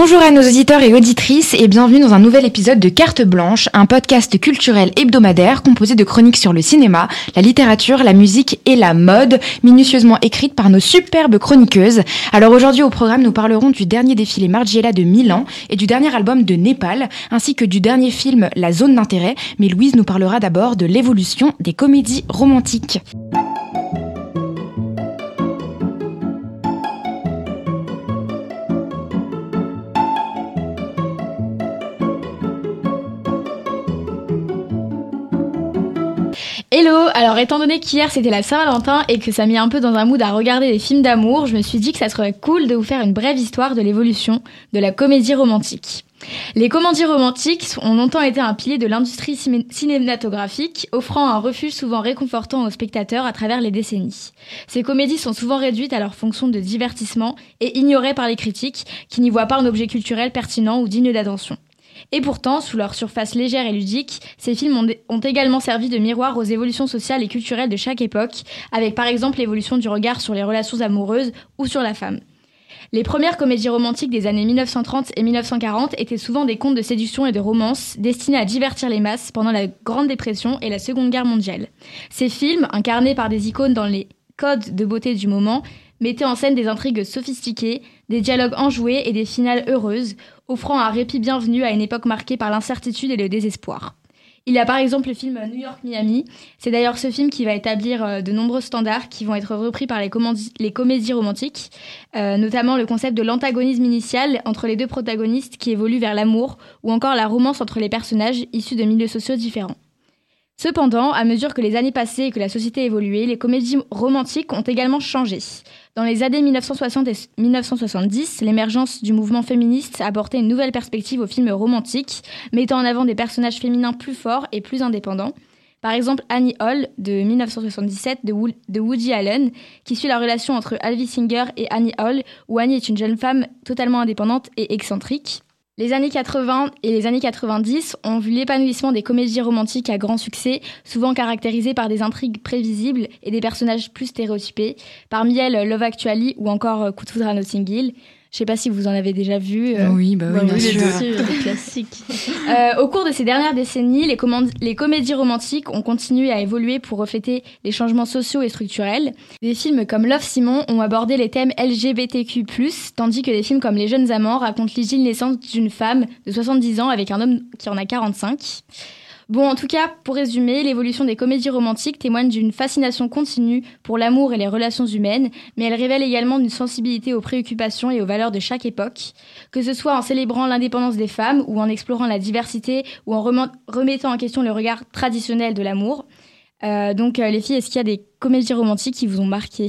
Bonjour à nos auditeurs et auditrices et bienvenue dans un nouvel épisode de Carte Blanche, un podcast culturel hebdomadaire composé de chroniques sur le cinéma, la littérature, la musique et la mode, minutieusement écrites par nos superbes chroniqueuses. Alors aujourd'hui au programme, nous parlerons du dernier défilé Margiela de Milan et du dernier album de Népal, ainsi que du dernier film La zone d'intérêt, mais Louise nous parlera d'abord de l'évolution des comédies romantiques. Alors étant donné qu'hier c'était la Saint-Valentin et que ça mis un peu dans un mood à regarder des films d'amour, je me suis dit que ça serait cool de vous faire une brève histoire de l'évolution de la comédie romantique. Les comédies romantiques ont longtemps été un pilier de l'industrie cinématographique, offrant un refuge souvent réconfortant aux spectateurs à travers les décennies. Ces comédies sont souvent réduites à leur fonction de divertissement et ignorées par les critiques, qui n'y voient pas un objet culturel pertinent ou digne d'attention. Et pourtant, sous leur surface légère et ludique, ces films ont, également servi de miroir aux évolutions sociales et culturelles de chaque époque, avec par exemple l'évolution du regard sur les relations amoureuses ou sur la femme. Les premières comédies romantiques des années 1930 et 1940 étaient souvent des contes de séduction et de romance destinés à divertir les masses pendant la Grande Dépression et la Seconde Guerre mondiale. Ces films, incarnés par des icônes dans les codes de beauté du moment, mettaient en scène des intrigues sophistiquées, des dialogues enjoués et des finales heureuses, offrant un répit bienvenu à une époque marquée par l'incertitude et le désespoir. Il y a par exemple le film New York-Miami. C'est d'ailleurs ce film qui va établir euh, de nombreux standards qui vont être repris par les, comédies romantiques, euh, notamment le concept de l'antagonisme initial entre les deux protagonistes qui évoluent vers l'amour, ou encore la romance entre les personnages issus de milieux sociaux différents. Cependant, à mesure que les années passaient et que la société évoluait, les comédies romantiques ont également changé. Dans les années 1960 et 1970, l'émergence du mouvement féministe a apporté une nouvelle perspective aux films romantiques, mettant en avant des personnages féminins plus forts et plus indépendants. Par exemple, Annie Hall de 1977 de, Woody Allen, qui suit la relation entre Alvy Singer et Annie Hall, où Annie est une jeune femme totalement indépendante et excentrique. Les années 80 et les années 90 ont vu l'épanouissement des comédies romantiques à grand succès, souvent caractérisées par des intrigues prévisibles et des personnages plus stéréotypés, parmi elles Love Actually ou encore Coup de foudre. Je sais pas si vous en avez déjà vu. Euh, oui, bah oui, bien sûr. classiques. Euh, au cours de ces dernières décennies, les, les, comédies romantiques ont continué à évoluer pour refléter les changements sociaux et structurels. Des films comme Love Simon ont abordé les thèmes LGBTQ+, tandis que des films comme Les Jeunes Amants racontent l'île naissance d'une femme de 70 ans avec un homme qui en a 45. Bon, en tout cas, pour résumer, l'évolution des comédies romantiques témoigne d'une fascination continue pour l'amour et les relations humaines, mais elle révèle également une sensibilité aux préoccupations et aux valeurs de chaque époque, que ce soit en célébrant l'indépendance des femmes ou en explorant la diversité ou en remettant en question le regard traditionnel de l'amour. Euh, donc, euh, les filles, est-ce qu'il y a des comédies romantiques qui vous ont marqué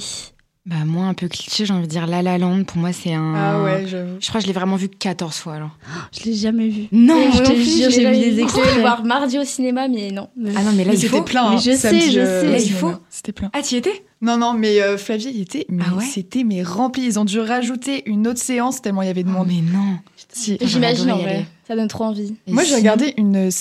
bah moi un peu cliché, j'ai envie de dire La La Land pour moi c'est un Ah ouais, j'avoue. Je crois que je l'ai vraiment vu 14 fois alors. Je l'ai jamais vu. Non, je te jure, j'ai vu des extraits. Je voir mardi au cinéma mais non. Ah non, mais là il faut plein. Mais je sais, je sais. Là, il faut. C'était plein. Ah, tu y étais? Non, non, mais euh, Flavie, il était, mais ah c'était mais rempli. Ils ont dû rajouter une autre séance tellement il y avait de oh, monde. mais non. J'imagine en vrai. Ça donne trop envie. Moi, j'ai regardé une,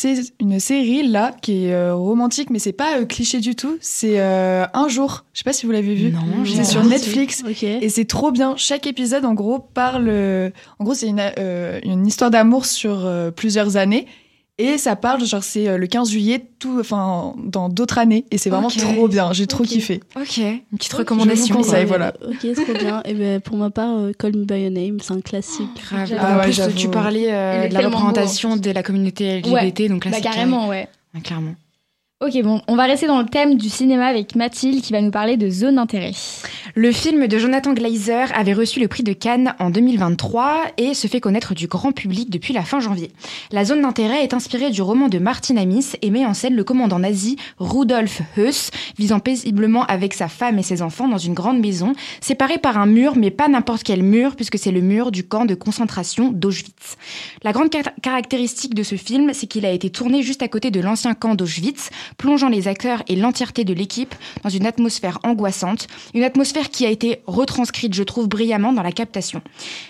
une série là qui est euh, romantique, mais c'est pas euh, cliché du tout. C'est Un jour. Je sais pas si vous l'avez vu. Non, c'est sur Netflix. Et c'est trop bien. Chaque épisode, en gros, parle. En gros, c'est une, une histoire d'amour sur plusieurs années. Et ça parle, genre c'est euh, le 15 juillet, tout, enfin dans d'autres années, et c'est vraiment trop bien. J'ai trop kiffé. Ok, une petite recommandation. Je vous conseille, voilà. Ok, trop bien. Et ben pour ma part, euh, Call Me by Your Name, c'est un classique. Grave. Ah, en plus, tu parlais euh, de la représentation de la communauté LGBT, donc là, bah, carrément, ouais. clairement. Ok, bon, on va rester dans le thème du cinéma avec Mathilde qui va nous parler de Zone d'intérêt. Le film de Jonathan Glazer avait reçu le prix de Cannes en 2023 et se fait connaître du grand public depuis la fin janvier. La Zone d'intérêt est inspirée du roman de Martin Amis et met en scène le commandant nazi Rudolf Heuss, visant paisiblement avec sa femme et ses enfants dans une grande maison, séparée par un mur, mais pas n'importe quel mur, puisque c'est le mur du camp de concentration d'Auschwitz. La grande caractéristique de ce film, c'est qu'il a été tourné juste à côté de l'ancien camp d'Auschwitz, plongeant les acteurs et l'entièreté de l'équipe dans une atmosphère angoissante, une atmosphère qui a été retranscrite, je trouve, brillamment dans la captation.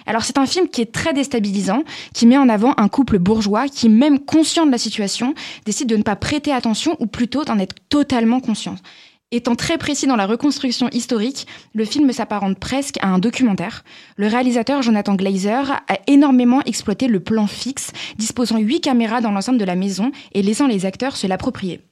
Alors c'est un film qui est très déstabilisant, qui met en avant un couple bourgeois qui, même conscient de la situation, décide de ne pas prêter attention ou plutôt d'en être totalement conscient. Étant très précis dans la reconstruction historique, le film s'apparente presque à un documentaire. Le réalisateur Jonathan Glazer a énormément exploité le plan fixe, disposant huit caméras dans l'ensemble de la maison et laissant les acteurs se l'approprier.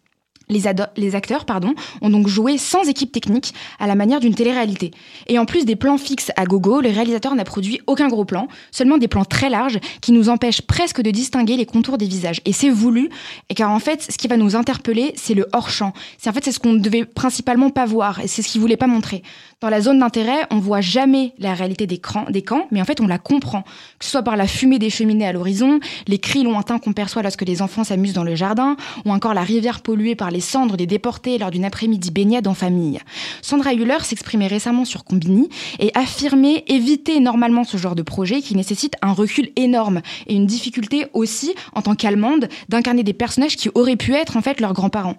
Les, acteurs pardon, ont donc joué sans équipe technique à la manière d'une télé-réalité. Et en plus des plans fixes à gogo, le réalisateur n'a produit aucun gros plan, seulement des plans très larges qui nous empêchent presque de distinguer les contours des visages. Et c'est voulu, car en fait, ce qui va nous interpeller, c'est le hors-champ. C'est en fait ce qu'on ne devait principalement pas voir, et c'est ce qu'il voulait pas montrer. Dans la zone d'intérêt, on voit jamais la réalité des, des camps, mais en fait on la comprend, que ce soit par la fumée des cheminées à l'horizon, les cris lointains qu'on perçoit lorsque les enfants s'amusent dans le jardin, ou encore la rivière polluée par les cendres des déportés lors d'une après-midi baignade en famille. Sandra Hüller s'exprimait récemment sur Combini et affirmait éviter normalement ce genre de projet qui nécessite un recul énorme et une difficulté aussi, en tant qu'allemande, d'incarner des personnages qui auraient pu être en fait leurs grands-parents.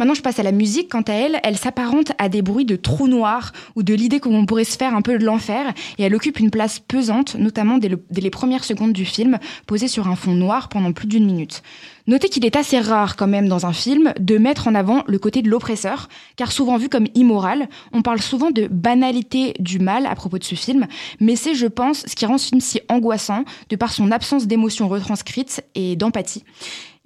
Maintenant, je passe à la musique. Quant à elle, elle s'apparente à des bruits de trous noirs ou de l'idée qu'on pourrait se faire un peu de l'enfer. Et elle occupe une place pesante, notamment dès, les premières secondes du film, posée sur un fond noir pendant plus d'une minute. Notez qu'il est assez rare quand même dans un film de mettre en avant le côté de l'oppresseur, car souvent vu comme immoral, on parle souvent de banalité du mal à propos de ce film, mais c'est, je pense, ce qui rend ce film si angoissant, de par son absence d'émotion retranscrite et d'empathie.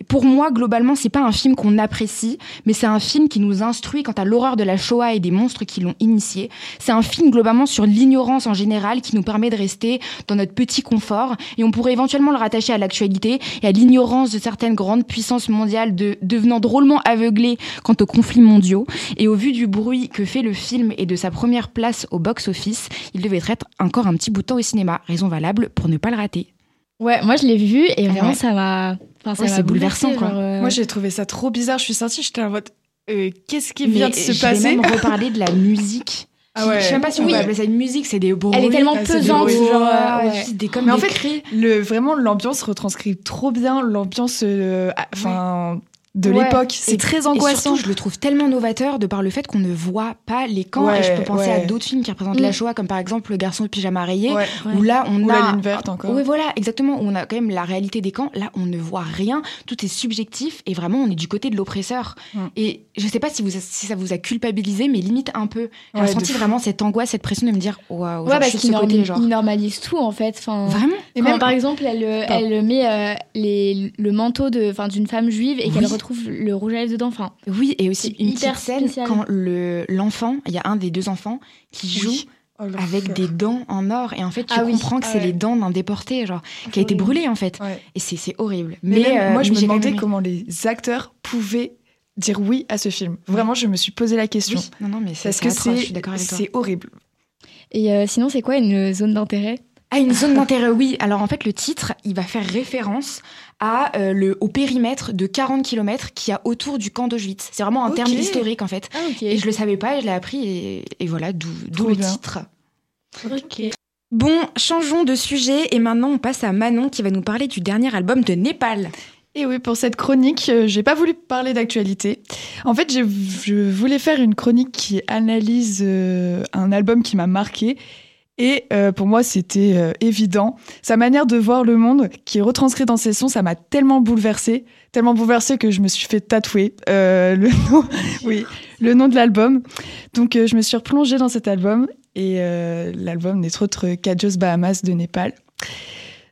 Pour moi, globalement, c'est pas un film qu'on apprécie, mais c'est un film qui nous instruit quant à l'horreur de la Shoah et des monstres qui l'ont initié. C'est un film globalement sur l'ignorance en général qui nous permet de rester dans notre petit confort et on pourrait éventuellement le rattacher à l'actualité et à l'ignorance de certaines grandes puissances mondiales de, devenant drôlement aveuglées quant aux conflits mondiaux. Et au vu du bruit que fait le film et de sa première place au box-office, il devait être encore un petit bout de temps au cinéma. Raison valable pour ne pas le rater. Ouais, moi je l'ai vu et vraiment ça va. Enfin, c'est bouleversant quoi. Euh, moi j'ai trouvé ça trop bizarre. Je suis sortie, j'étais en mode euh, qu'est-ce qui vient de se passer Je vais même reparler de la musique. Ah ouais. Je sais même pas si on peut appeler ça une musique, c'est des bruits. Elle est tellement pesante, genre, euh, ouais. des comme Mais en fait, le vraiment l'ambiance retranscrit trop bien l'ambiance, enfin de l'époque. C'est très angoissant. Et surtout, je le trouve tellement novateur de par le fait qu'on ne voit pas les camps. et je peux penser à d'autres films qui représentent la mm. Shoah, comme par exemple Le garçon de pyjama rayé, où là on Ou a. La ligne verte encore. Oui, voilà, exactement. Où on a quand même la réalité des camps. Là, on ne voit rien. Tout est subjectif et vraiment, on est du côté de l'oppresseur. Mm. Et je sais pas si, vous, si ça vous a culpabilisé, mais limite un peu. J'ai ressenti vraiment cette angoisse, cette pression de me dire, waouh, ouais, parce qu'il normalise tout en fait. Enfin, vraiment? Et même par exemple, elle, elle met euh, les, le manteau d'une femme juive et qu'elle retrouve le rouge à dedans. Enfin, oui, et aussi une petite scène quand le l'enfant, il y a un des deux enfants qui joue. Oh, avec des dents en or et en fait tu ah comprends que c'est les dents d'un déporté genre qui a été brûlé en fait. Et c'est horrible. Mais, euh, moi je me demandais comment les acteurs pouvaient dire oui à ce film. Vraiment je me suis posé la question. Non non mais parce que c'est horrible. Et euh, sinon c'est quoi une zone d'intérêt? Ah, une zone d'intérêt, oui. Alors en fait, le titre, il va faire référence à, euh, le, au périmètre de 40 km qu'il y a autour du camp d'Auschwitz. C'est vraiment un terme historique en fait. Ah, et je le savais pas, et je l'ai appris et, voilà, d'où le titre. Ok. Bon, changeons de sujet et maintenant on passe à Manon qui va nous parler du dernier album de Népal. Et oui, pour cette chronique, euh, j'ai pas voulu parler d'actualité. En fait, je voulais faire une chronique qui analyse euh, un album qui m'a marqué et euh, pour moi, c'était euh, évident. Sa manière de voir le monde, qui est retranscrite dans ses sons, ça m'a tellement bouleversée, tellement bouleversée que je me suis fait tatouer euh, le nom, oui, le nom de l'album. Donc, je me suis replongée dans cet album et l'album n'est autre qu'Adios Bahamas de Népal.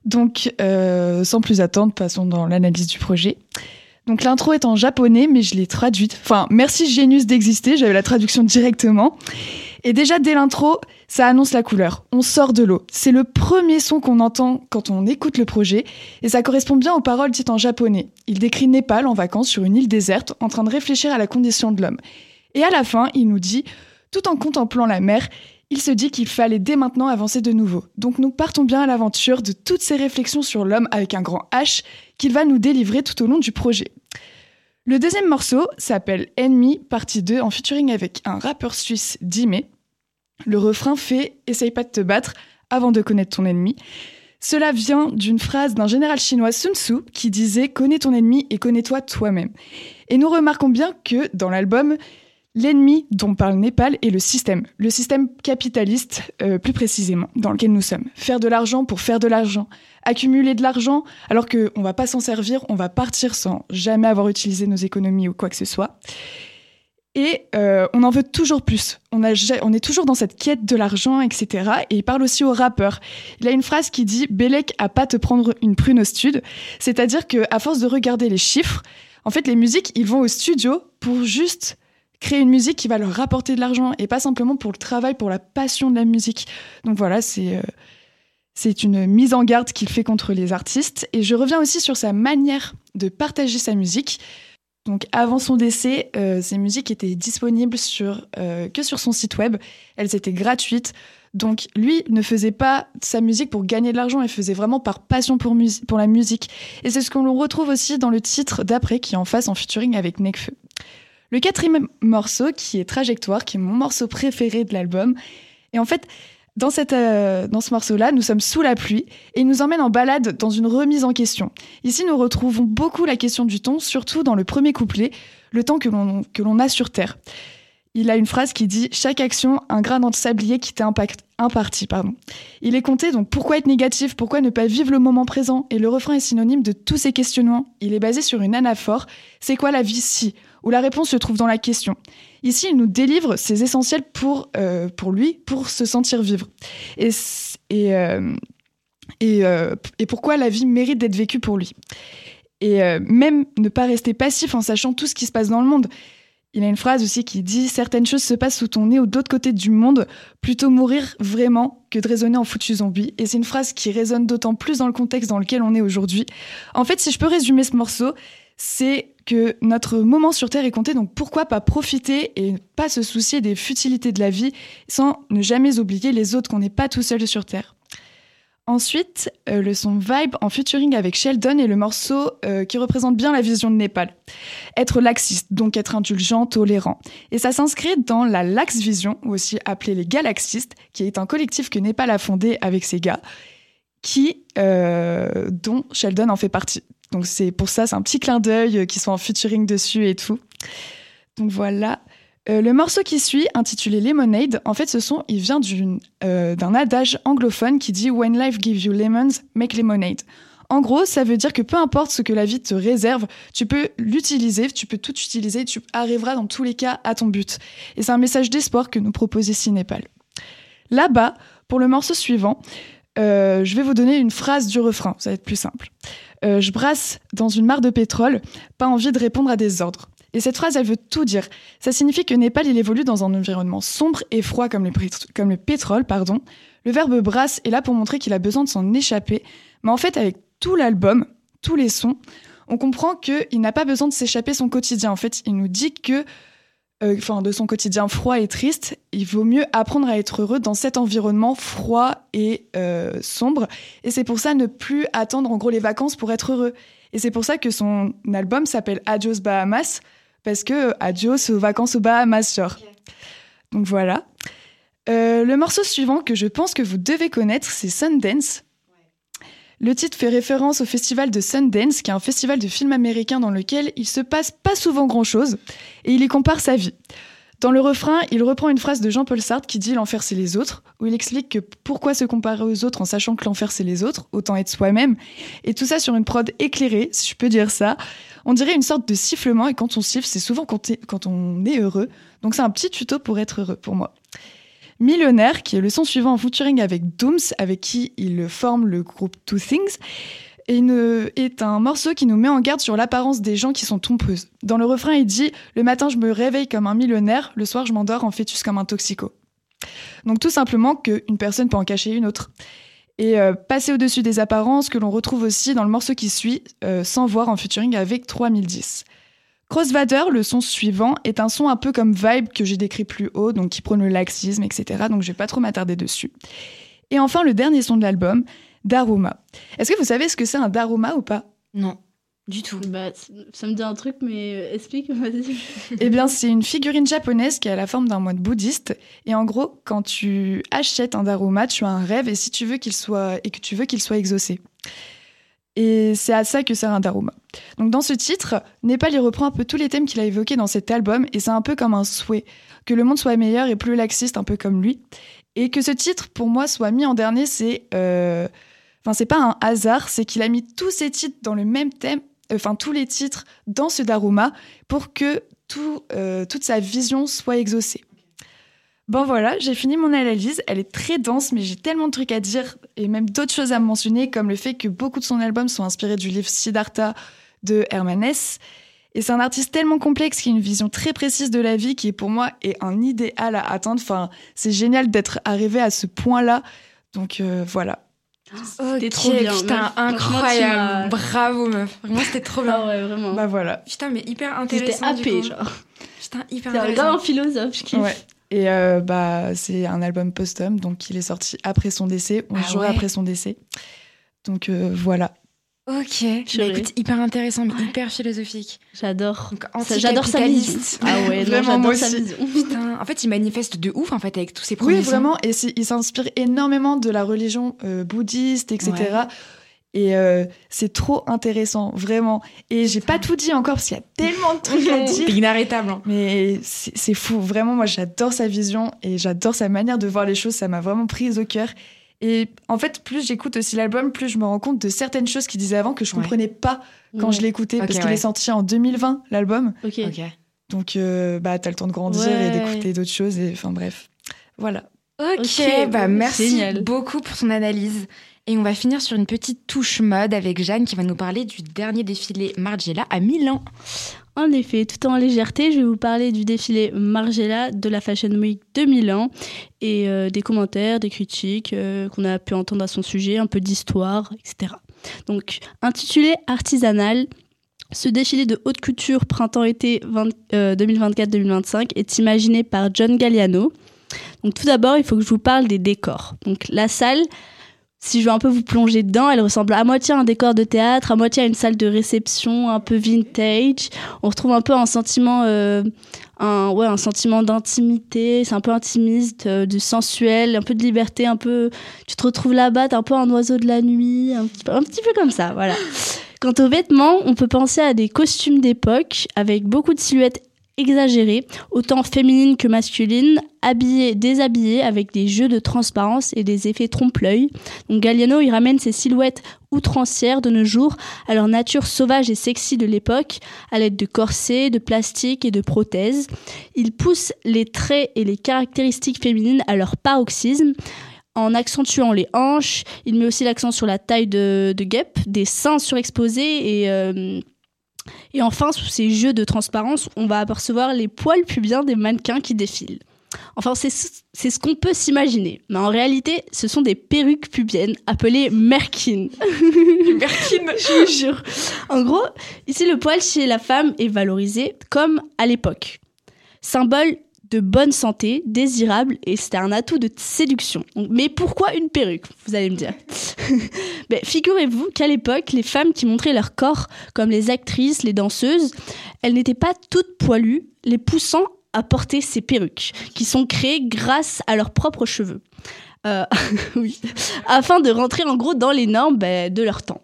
Donc, sans plus attendre, passons dans l'analyse du projet. Donc l'intro est en japonais, mais je l'ai traduite. Enfin, merci Genius d'exister, j'avais la traduction directement. Et déjà dès l'intro, ça annonce la couleur. On sort de l'eau. C'est le premier son qu'on entend quand on écoute le projet, et ça correspond bien aux paroles dites en japonais. Il décrit Népal en vacances sur une île déserte, en train de réfléchir à la condition de l'homme. Et à la fin, il nous dit, tout en contemplant la mer, il se dit qu'il fallait dès maintenant avancer de nouveau. Donc nous partons bien à l'aventure de toutes ces réflexions sur l'homme avec un grand H qu'il va nous délivrer tout au long du projet. Le deuxième morceau s'appelle Ennemi, partie 2, en featuring avec un rappeur suisse, Dime. Le refrain fait Essaye pas de te battre avant de connaître ton ennemi. Cela vient d'une phrase d'un général chinois Sun Tzu qui disait Connais ton ennemi et connais-toi toi-même. Et nous remarquons bien que dans l'album, L'ennemi dont parle Népal est le système, le système capitaliste euh, plus précisément, dans lequel nous sommes. Faire de l'argent pour faire de l'argent, accumuler de l'argent alors qu'on ne va pas s'en servir, on va partir sans jamais avoir utilisé nos économies ou quoi que ce soit. Et euh, on en veut toujours plus. On, est toujours dans cette quête de l'argent, etc. Et il parle aussi au rappeur. Il a une phrase qui dit Bélec a pas te prendre une prune au studio. C'est-à-dire qu'à force de regarder les chiffres, en fait, les musiques, ils vont au studio pour juste créer une musique qui va leur rapporter de l'argent et pas simplement pour le travail, pour la passion de la musique. Donc voilà, c'est euh, c'est une mise en garde qu'il fait contre les artistes. Et je reviens aussi sur sa manière de partager sa musique. Donc avant son décès, euh, ces musiques étaient disponibles sur, euh, que sur son site web. Elles étaient gratuites. Donc lui ne faisait pas sa musique pour gagner de l'argent, il faisait vraiment par passion pour, pour la musique. Et c'est ce qu'on retrouve aussi dans le titre d'après qui est en face en featuring avec Nekfeu. Le quatrième morceau qui est Trajectoire, qui est mon morceau préféré de l'album. Et en fait, dans, cette, euh, dans ce morceau-là, nous sommes sous la pluie et il nous emmène en balade dans une remise en question. Ici, nous retrouvons beaucoup la question du temps, surtout dans le premier couplet, le temps que l'on a sur Terre. Il a une phrase qui dit Chaque action, un grain dans le sablier qui t'est imparti. Pardon. Il est compté, donc pourquoi être négatif? Pourquoi ne pas vivre le moment présent? Et le refrain est synonyme de tous ces questionnements. Il est basé sur une anaphore C'est quoi la vie si? Où la réponse se trouve dans la question. Ici, il nous délivre ses essentiels pour, euh, pour lui, pour se sentir vivre. Et, et, euh, et, euh, et, pourquoi la vie mérite d'être vécue pour lui? Et même ne pas rester passif en sachant tout ce qui se passe dans le monde. Il a une phrase aussi qui dit Certaines choses se passent sous ton nez ou d'autre côté du monde, plutôt mourir vraiment que de raisonner en foutu zombie. Et c'est une phrase qui résonne d'autant plus dans le contexte dans lequel on est aujourd'hui. En fait, si je peux résumer ce morceau, c'est que notre moment sur Terre est compté, donc pourquoi pas profiter et pas se soucier des futilités de la vie sans ne jamais oublier les autres qu'on n'est pas tout seul sur Terre. Ensuite, euh, le son Vibe en featuring avec Sheldon est le morceau euh, qui représente bien la vision de Népal. Être laxiste, donc être indulgent, tolérant. Et ça s'inscrit dans la Lax Vision, aussi appelée les Galaxistes, qui est un collectif que Népal a fondé avec ses gars, qui, euh, dont Sheldon en fait partie. Donc c'est pour ça, c'est un petit clin d'œil euh, qui sont en featuring dessus et tout. Donc voilà. Euh, le morceau qui suit, intitulé Lemonade, en fait, ce son, il vient d'un adage anglophone qui dit When life gives you lemons, make lemonade. En gros, ça veut dire que peu importe ce que la vie te réserve, tu peux l'utiliser, tu peux tout utiliser, tu arriveras dans tous les cas à ton but. Et c'est un message d'espoir que nous propose ici Népal. Là-bas, pour le morceau suivant, je vais vous donner une phrase du refrain, ça va être plus simple. Euh, je brasse dans une mare de pétrole, pas envie de répondre à des ordres. Et cette phrase, elle veut tout dire. Ça signifie que Népal, il évolue dans un environnement sombre et froid comme le, comme le pétrole, pardon. Le verbe brasse est là pour montrer qu'il a besoin de s'en échapper. Mais en fait, avec tout l'album, tous les sons, on comprend qu'il n'a pas besoin de s'échapper son quotidien. En fait, il nous dit que euh, enfin de son quotidien froid et triste, il vaut mieux apprendre à être heureux dans cet environnement froid et euh, sombre. Et c'est pour ça ne plus attendre en gros les vacances pour être heureux. Et c'est pour ça que son album s'appelle Adios Bahamas, parce que adios aux vacances aux Bahamas, genre. Donc voilà. Euh, le morceau suivant que je pense que vous devez connaître, c'est Sundance. Le titre fait référence au festival de Sundance, qui est un festival de films américains dans lequel il se passe pas souvent grand chose, et il y compare sa vie. Dans le refrain, il reprend une phrase de Jean-Paul Sartre qui dit L'enfer c'est les autres, où il explique que pourquoi se comparer aux autres en sachant que l'enfer c'est les autres, autant être soi-même, et tout ça sur une prod éclairée, si je peux dire ça. On dirait une sorte de sifflement, et quand on siffle, c'est souvent quand on est heureux. Donc c'est un petit tuto pour être heureux pour moi. Millionnaire, qui est le son suivant en featuring avec Dooms, avec qui il forme le groupe Two Things, est un morceau qui nous met en garde sur l'apparence des gens qui sont trompeuses. Dans le refrain, il dit Le matin, je me réveille comme un millionnaire, le soir, je m'endors en fœtus comme un toxico. Donc, tout simplement qu'une personne peut en cacher une autre. Et euh, passer au-dessus des apparences que l'on retrouve aussi dans le morceau qui suit, euh, Sans voir en featuring avec 3010. Crossvader, le son suivant, est un son un peu comme Vibe que j'ai décrit plus haut, donc qui prône le laxisme, etc. Donc je vais pas trop m'attarder dessus. Et enfin, le dernier son de l'album, Daruma. Est-ce que vous savez ce que c'est un Daruma ou pas? Non. Du tout. Bah, ça me dit un truc, mais euh, explique, eh bien, c'est une figurine japonaise qui a la forme d'un moine bouddhiste. Et en gros, quand tu achètes un daruma, tu as un rêve et si tu veux qu'il soit et que tu veux qu'il soit exaucé. Et c'est à ça que sert un Daruma. Donc dans ce titre, Népal y reprend un peu tous les thèmes qu'il a évoqués dans cet album, et c'est un peu comme un souhait, que le monde soit meilleur et plus laxiste, un peu comme lui. Et que ce titre, pour moi, soit mis en dernier, c'est... Euh... Enfin, c'est pas un hasard, c'est qu'il a mis tous ses titres dans le même thème, enfin tous les titres dans ce Daruma, pour que tout, toute sa vision soit exaucée. Bon voilà, j'ai fini mon analyse. Elle est très dense, mais j'ai tellement de trucs à dire et même d'autres choses à mentionner, comme le fait que beaucoup de son albums sont inspirés du livre Siddhartha de Hermann Hesse. Et c'est un artiste tellement complexe qui a une vision très précise de la vie qui est pour moi est un idéal à atteindre. Enfin, c'est génial d'être arrivé à ce point-là. Donc euh, voilà. C'était trop bien. Putain, incroyable. Bravo meuf. Vraiment, c'était trop bien. Ah ouais, vraiment. Bah voilà. Putain, mais hyper intéressant. C'était happé, genre. Putain, hyper intéressant. C'est un philosophe, je kiffe. Ouais. Et euh, bah, c'est un album posthume, donc il est sorti après son décès, 11 ah jours après son décès. Donc euh, voilà. Ok, bah, écoute, hyper intéressant, mais hyper philosophique. J'adore. J'adore sa vision. Ah ouais, vraiment, moi aussi. Putain, en fait, il manifeste de ouf, en fait, avec tous ses projets. Oui, vraiment, et il s'inspire énormément de la religion euh, bouddhiste, etc. Et euh, c'est trop intéressant, vraiment. Et j'ai pas tout dit encore parce qu'il y a tellement de trucs à dire. C'est inarrêtable. Hein. Mais c'est fou. Vraiment, moi, j'adore sa vision et j'adore sa manière de voir les choses. Ça m'a vraiment prise au cœur. Et en fait, plus j'écoute aussi l'album, plus je me rends compte de certaines choses qu'il disait avant que je comprenais pas quand je l'écoutais. parce qu'il est sorti en 2020, l'album. Ok. Donc, euh, bah, t'as le temps de grandir et d'écouter d'autres choses. Et enfin, bref. Voilà. Ok, bah, merci beaucoup pour son analyse. Et on va finir sur une petite touche mode avec Jeanne qui va nous parler du dernier défilé Margiela à Milan. En effet, tout en légèreté, je vais vous parler du défilé Margiela de la Fashion Week de Milan et euh, des commentaires, des critiques euh, qu'on a pu entendre à son sujet, un peu d'histoire, etc. Donc, intitulé Artisanal, ce défilé de haute couture printemps-été 2024-2025 euh, est imaginé par John Galliano. Donc tout d'abord, il faut que je vous parle des décors. Donc la salle, si je veux un peu vous plonger dedans, elle ressemble à moitié à un décor de théâtre, à moitié à une salle de réception un peu vintage. On retrouve un peu un sentiment, euh, un, ouais, un sentiment d'intimité. C'est un peu intimiste, euh, du sensuel, un peu de liberté, un peu. Tu te retrouves là-bas, t'es un peu un oiseau de la nuit, un petit peu, un petit peu comme ça, voilà. Quant aux vêtements, on peut penser à des costumes d'époque avec beaucoup de silhouettes exagérée, autant féminine que masculine, habillée, déshabillée, avec des jeux de transparence et des effets trompe-l'œil. Donc Galliano, il ramène ces silhouettes outrancières de nos jours à leur nature sauvage et sexy de l'époque, à l'aide de corsets, de plastique et de prothèses. Il pousse les traits et les caractéristiques féminines à leur paroxysme en accentuant les hanches. Il met aussi l'accent sur la taille de, guêpe, des seins surexposés et euh, et enfin, sous ces jeux de transparence, on va apercevoir les poils pubiens des mannequins qui défilent. Enfin, c'est ce qu'on peut s'imaginer. Mais en réalité, ce sont des perruques pubiennes appelées merkin. merkin, je vous jure. En gros, ici, le poil chez la femme est valorisé comme à l'époque. Symbole de bonne santé, désirable, et c'était un atout de séduction. Mais pourquoi une perruque Vous allez me dire. ben, Figurez-vous qu'à l'époque, les femmes qui montraient leur corps, comme les actrices, les danseuses, elles n'étaient pas toutes poilues, les poussant à porter ces perruques, qui sont créées grâce à leurs propres cheveux. Euh, oui, afin de rentrer en gros dans les normes ben, de leur temps.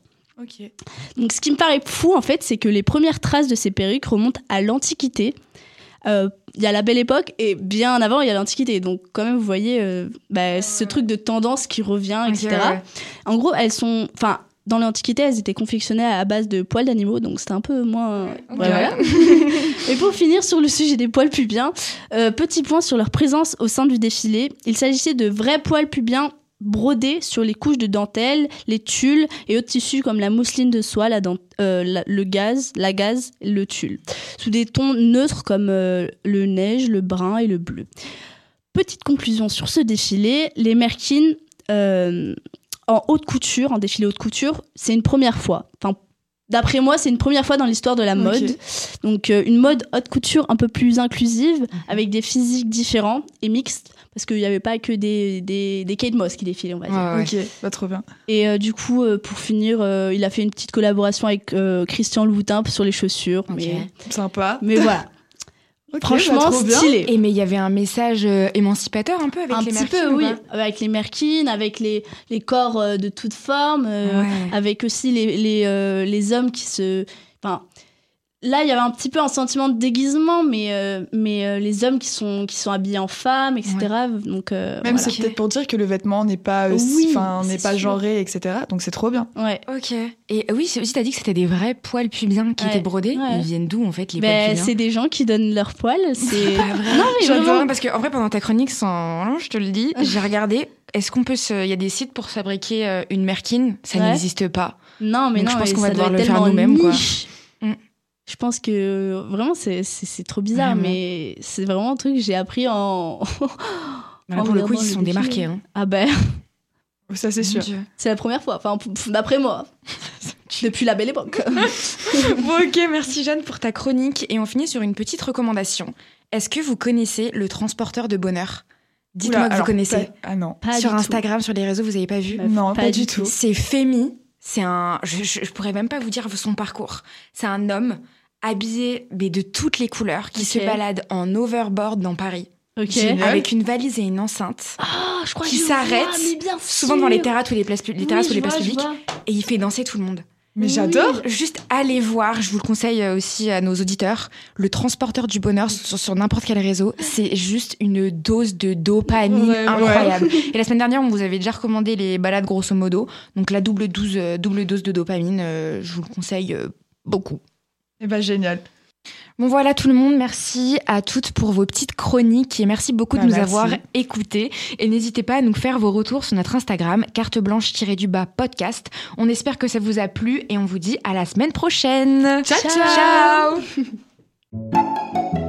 Donc, ce qui me paraît fou, en fait, c'est que les premières traces de ces perruques remontent à l'Antiquité, euh, il y a la belle époque et bien avant il y a l'antiquité donc quand même vous voyez euh, bah, ce truc de tendance qui revient etc en gros elles sont enfin dans l'Antiquité, elles étaient confectionnées à base de poils d'animaux, donc c'était un peu moins. Voilà. et pour finir sur le sujet des poils pubiens, euh, petit point sur leur présence au sein du défilé. Il s'agissait de vrais poils pubiens brodés sur les couches de dentelle, les tulles et autres tissus comme la mousseline de soie, la euh, le gaz, la gaze, le tulle, sous des tons neutres comme euh, le neige, le brun et le bleu. Petite conclusion sur ce défilé, les Merkin euh, en haute couture, en défilé haute couture, c'est une première fois. D'après moi, c'est une première fois dans l'histoire de la mode. Donc, une mode haute couture un peu plus inclusive, mhm. avec des physiques différents et mixtes parce qu'il n'y avait pas que des, des, des Kate Moss qui défilaient, on va dire. Ok, pas trop bien. Et euh, du coup, euh, pour finir, euh, il a fait une petite collaboration avec Christian Louboutin sur les chaussures. Mais... Sympa. Mais voilà. Franchement, bah, stylé. Et mais il y avait un message émancipateur un peu avec les Un petit peu, oui. Avec les merkins, avec les, les corps de toutes formes, avec aussi les, les, les hommes qui se... Enfin, là, il y avait un petit peu un sentiment de déguisement, mais, euh, mais euh, les hommes qui sont, qui sont habillés en femmes, etc. Donc, euh, Même voilà. c'est peut-être pour dire que le vêtement n'est pas, Oui, enfin, n'est pas sûr. genré, etc. Donc c'est trop bien. Ouais. Ok. Et oui, aussi, t'as dit que c'était des vrais poils pubiens qui Ouais. étaient brodés. Ouais. Ils viennent d'où en fait les Ben, poils pubiens? c'est des gens qui donnent leur poil. C'est. Pas vrai. Non, mais vraiment. parce qu'en vrai, pendant ta chronique, sans, je te le dis, j'ai regardé. Est-ce qu'on peut se. Il y a des sites pour fabriquer une merkin Ça Ouais. n'existe pas. Non, mais Donc, non, je pense qu'on va ça devoir doit le être faire tellement nous-mêmes. Je pense que vraiment, c'est c'est- c'est trop bizarre, mais c'est vraiment un truc que j'ai appris en. Voilà, En pour le coup, ils se sont démarqués. Hein. Ah ben, Ça c'est sûr. C'est la première fois. Enfin, d'après moi. Depuis la belle époque. bon, ok, merci Jeanne pour ta chronique. Et on finit sur une petite recommandation. Est-ce que vous connaissez le transporteur de bonheur? Dites-moi Oula, que vous connaissez. pas- Ah non. Pas sur du tout. Instagram, sur les réseaux, vous avez pas vu? Bah, non, pas, pas du du tout. C'est Femi. C'est un. Je, je, je pourrais même pas vous dire son parcours. C'est un homme habillé mais de toutes les couleurs qui se balade en overboard dans Paris avec une valise et une enceinte. Ah, je crois Qui s'arrête Souvent devant les terrasses ou les places, Oui, ou les vois, publiques et il fait danser tout le monde. Mais Oui. j'adore. Juste allez voir, je vous le conseille euh, aussi à nos auditeurs, le transporteur du bonheur sur, sur n'importe quel réseau, c'est juste une dose de dopamine Ouais, ouais. incroyable. Et la semaine dernière, on vous avait déjà recommandé les balades grosso modo, donc la double dose, euh, double dose de dopamine, euh, je vous le conseille euh, beaucoup. Et bah génial. Bon voilà tout le monde, merci à toutes pour vos petites chroniques et merci beaucoup de Bah, nous merci. avoir écoutés. Et n'hésitez pas à nous faire vos retours sur notre Instagram, carte blanche-du-bas podcast. On espère que ça vous a plu et on vous dit à la semaine prochaine. Ciao, ciao.